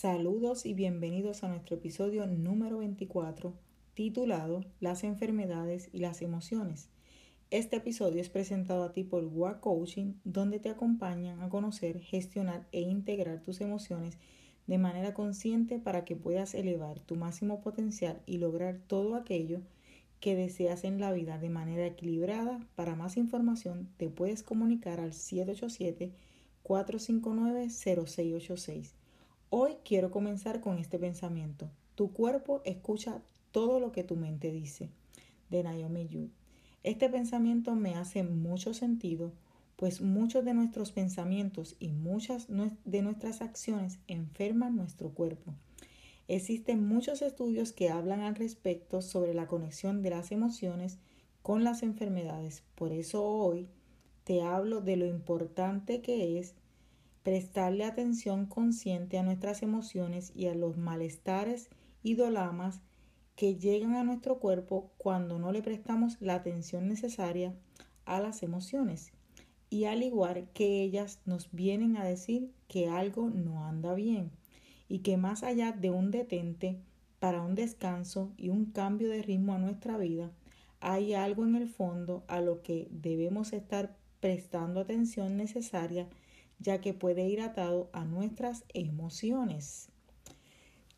Saludos y bienvenidos a nuestro episodio número 24 titulado Las enfermedades y las emociones. Este episodio es presentado a ti por WA Coaching, donde te acompañan a conocer, gestionar e integrar tus emociones de manera consciente para que puedas elevar tu máximo potencial y lograr todo aquello que deseas en la vida de manera equilibrada. Para más información te puedes comunicar al 787 459 0686. Hoy quiero comenzar con este pensamiento. Tu cuerpo escucha todo lo que tu mente dice. De Naomi Yu. Este pensamiento me hace mucho sentido, pues muchos de nuestros pensamientos y muchas de nuestras acciones enferman nuestro cuerpo. Existen muchos estudios que hablan al respecto sobre la conexión de las emociones con las enfermedades. Por eso hoy te hablo de lo importante que es prestarle atención consciente a nuestras emociones y a los malestares y dolamas que llegan a nuestro cuerpo cuando no le prestamos la atención necesaria a las emociones. Y al igual que ellas nos vienen a decir que algo no anda bien y que más allá de un detente para un descanso y un cambio de ritmo a nuestra vida, hay algo en el fondo a lo que debemos estar prestando atención necesaria ya que puede ir atado a nuestras emociones.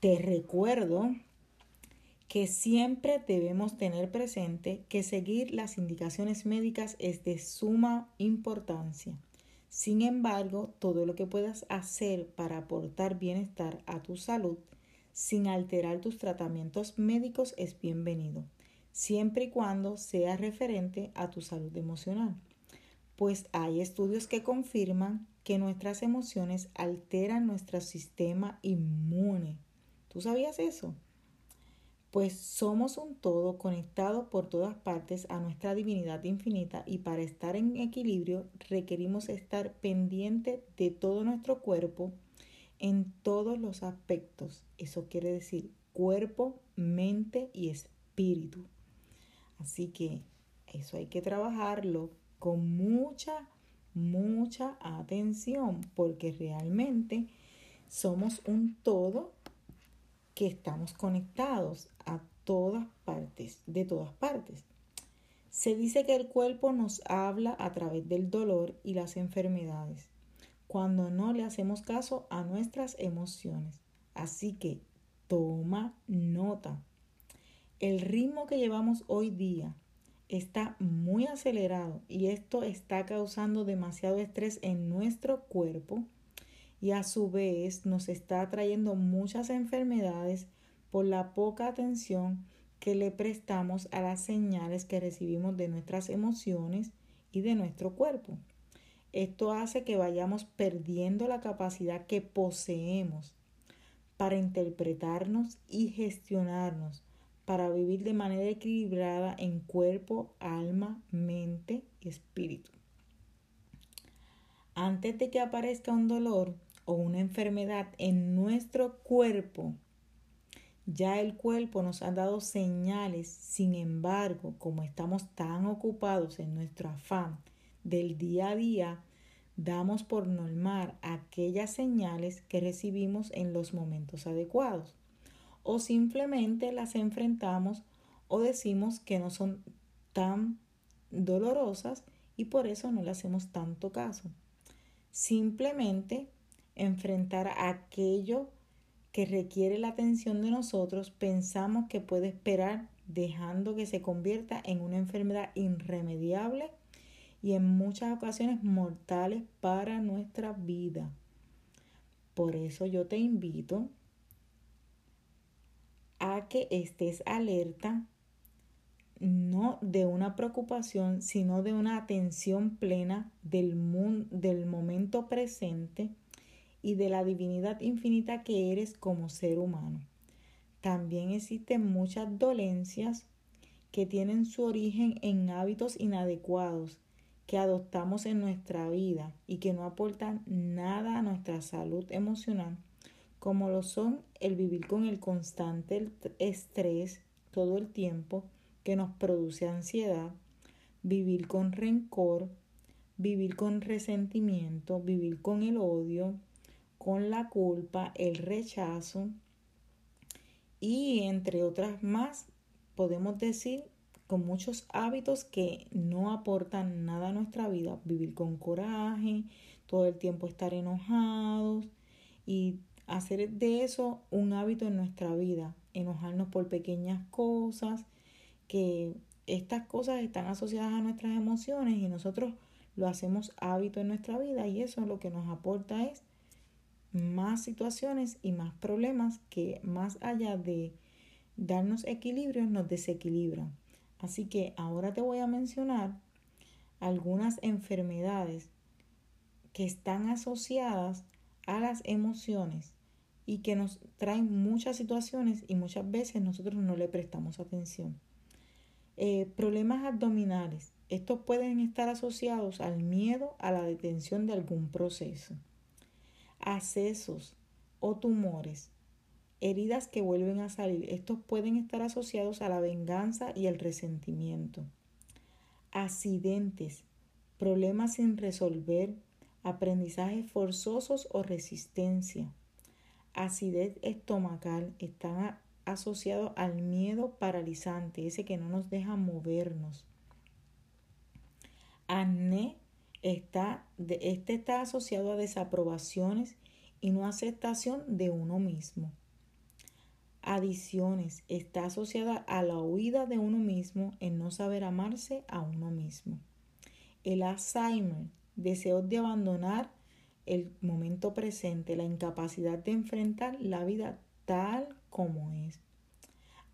Te recuerdo que siempre debemos tener presente que seguir las indicaciones médicas es de suma importancia. Sin embargo, todo lo que puedas hacer para aportar bienestar a tu salud sin alterar tus tratamientos médicos es bienvenido, siempre y cuando sea referente a tu salud emocional. Pues hay estudios que confirman que nuestras emociones alteran nuestro sistema inmune. ¿Tú sabías eso? Pues somos un todo conectado por todas partes a nuestra divinidad infinita y para estar en equilibrio requerimos estar pendiente de todo nuestro cuerpo en todos los aspectos. Eso quiere decir cuerpo, mente y espíritu. Así que eso hay que trabajarlo con mucha mucha atención porque realmente somos un todo que estamos conectados a todas partes, de todas partes. Se dice que el cuerpo nos habla a través del dolor y las enfermedades, cuando no le hacemos caso a nuestras emociones. Así que toma nota. El ritmo que llevamos hoy día está muy acelerado y esto está causando demasiado estrés en nuestro cuerpo y a su vez nos está trayendo muchas enfermedades por la poca atención que le prestamos a las señales que recibimos de nuestras emociones y de nuestro cuerpo. Esto hace que vayamos perdiendo la capacidad que poseemos para interpretarnos y gestionarnos para vivir de manera equilibrada en cuerpo, alma, mente y espíritu. antes de que aparezca un dolor o una enfermedad en nuestro cuerpo, ya el cuerpo nos ha dado señales, sin embargo, como estamos tan ocupados en nuestro afán del día a día, damos por normal aquellas señales que recibimos en los momentos adecuados o simplemente las enfrentamos o decimos que no son tan dolorosas y por eso no le hacemos tanto caso. Simplemente enfrentar aquello que requiere la atención de nosotros, pensamos que puede esperar dejando que se convierta en una enfermedad irremediable y en muchas ocasiones mortales para nuestra vida. Por eso yo te invito a que estés alerta no de una preocupación, sino de una atención plena del, del momento presente y de la divinidad infinita que eres como ser humano. También existen muchas dolencias que tienen su origen en hábitos inadecuados que adoptamos en nuestra vida y que no aportan nada a nuestra salud emocional, como lo son el vivir con el constante estrés todo el tiempo que nos produce ansiedad, vivir con rencor, vivir con resentimiento, vivir con el odio, con la culpa, el rechazo y entre otras más, podemos decir con muchos hábitos que no aportan nada a nuestra vida, vivir con coraje, todo el tiempo estar enojados y hacer de eso un hábito en nuestra vida, enojarnos por pequeñas cosas, que estas cosas están asociadas a nuestras emociones y nosotros lo hacemos hábito en nuestra vida y eso lo que nos aporta es más situaciones y más problemas que más allá de darnos equilibrio nos desequilibran. Así que ahora te voy a mencionar algunas enfermedades que están asociadas a las emociones y que nos traen muchas situaciones y muchas veces nosotros no le prestamos atención. Eh, problemas abdominales. Estos pueden estar asociados al miedo a la detención de algún proceso accesos o tumores, heridas que vuelven a salir. Estos pueden estar asociados a la venganza y el resentimiento. Accidentes, problemas sin resolver, aprendizajes forzosos o resistencia. Acidez estomacal están asociados al miedo paralizante, ese que no nos deja movernos. Acné Está, este está asociado a desaprobaciones y no aceptación de uno mismo. Adiciones está asociada a la huida de uno mismo en no saber amarse a uno mismo. El Alzheimer, deseo de abandonar el momento presente, la incapacidad de enfrentar la vida tal como es.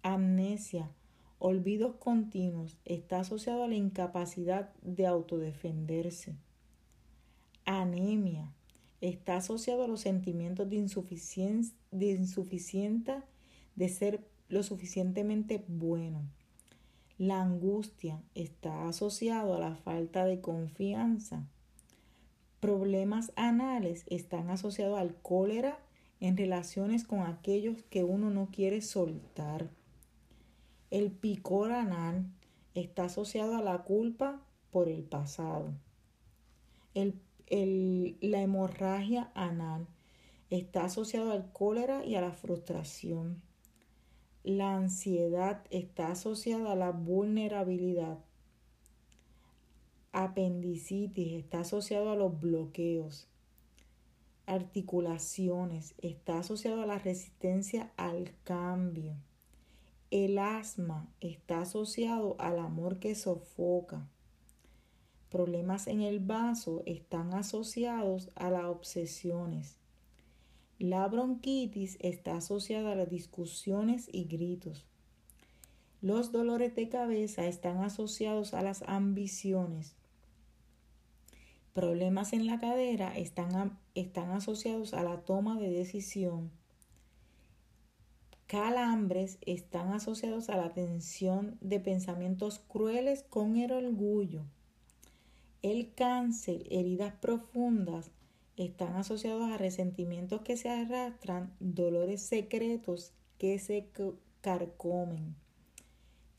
Amnesia, olvidos continuos está asociado a la incapacidad de autodefenderse. Anemia está asociado a los sentimientos de insuficiencia, de insuficiente de ser lo suficientemente bueno. La angustia está asociado a la falta de confianza. Problemas anales están asociados al cólera en relaciones con aquellos que uno no quiere soltar. El picor anal está asociado a la culpa por el pasado. la hemorragia anal está asociado al cólera y a la frustración. La ansiedad está asociada a la vulnerabilidad. Apendicitis está asociado a los bloqueos. Articulaciones está asociado a la resistencia al cambio. El asma está asociado al amor que sofoca. Problemas en el vaso están asociados a las obsesiones. La bronquitis está asociada a las discusiones y gritos. Los dolores de cabeza están asociados a las ambiciones. Problemas en la cadera están, están asociados a la toma de decisión calambres están asociados a la tensión de pensamientos crueles con el orgullo. El cáncer, heridas profundas, están asociados a resentimientos que se arrastran, dolores secretos que se carcomen.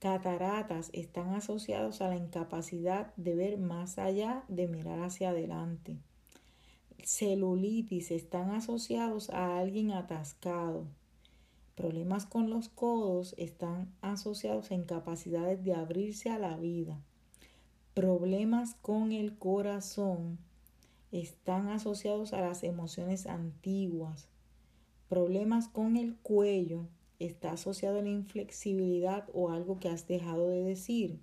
Cataratas están asociados a la incapacidad de ver más allá de mirar hacia adelante. Celulitis están asociados a alguien atascado. Problemas con los codos están asociados a incapacidades de abrirse a la vida. Problemas con el corazón están asociados a las emociones antiguas. Problemas con el cuello está asociado a la inflexibilidad o algo que has dejado de decir.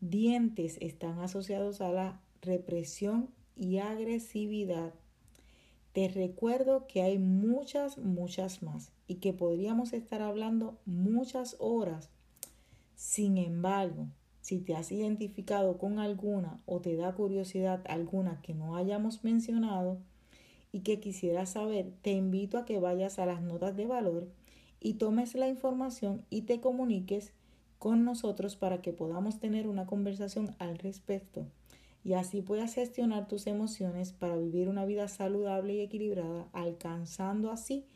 Dientes están asociados a la represión y agresividad. Te recuerdo que hay muchas, muchas más y que podríamos estar hablando muchas horas. Sin embargo, si te has identificado con alguna o te da curiosidad alguna que no hayamos mencionado y que quisieras saber, te invito a que vayas a las notas de valor y tomes la información y te comuniques con nosotros para que podamos tener una conversación al respecto y así puedas gestionar tus emociones para vivir una vida saludable y equilibrada, alcanzando así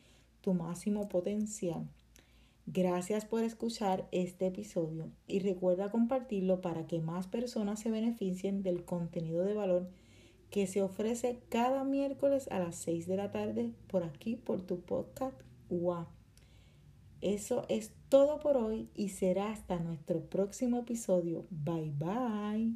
tu máximo potencial. Gracias por escuchar este episodio y recuerda compartirlo para que más personas se beneficien del contenido de valor que se ofrece cada miércoles a las 6 de la tarde por aquí, por tu podcast Wow. Eso es todo por hoy y será hasta nuestro próximo episodio. Bye bye.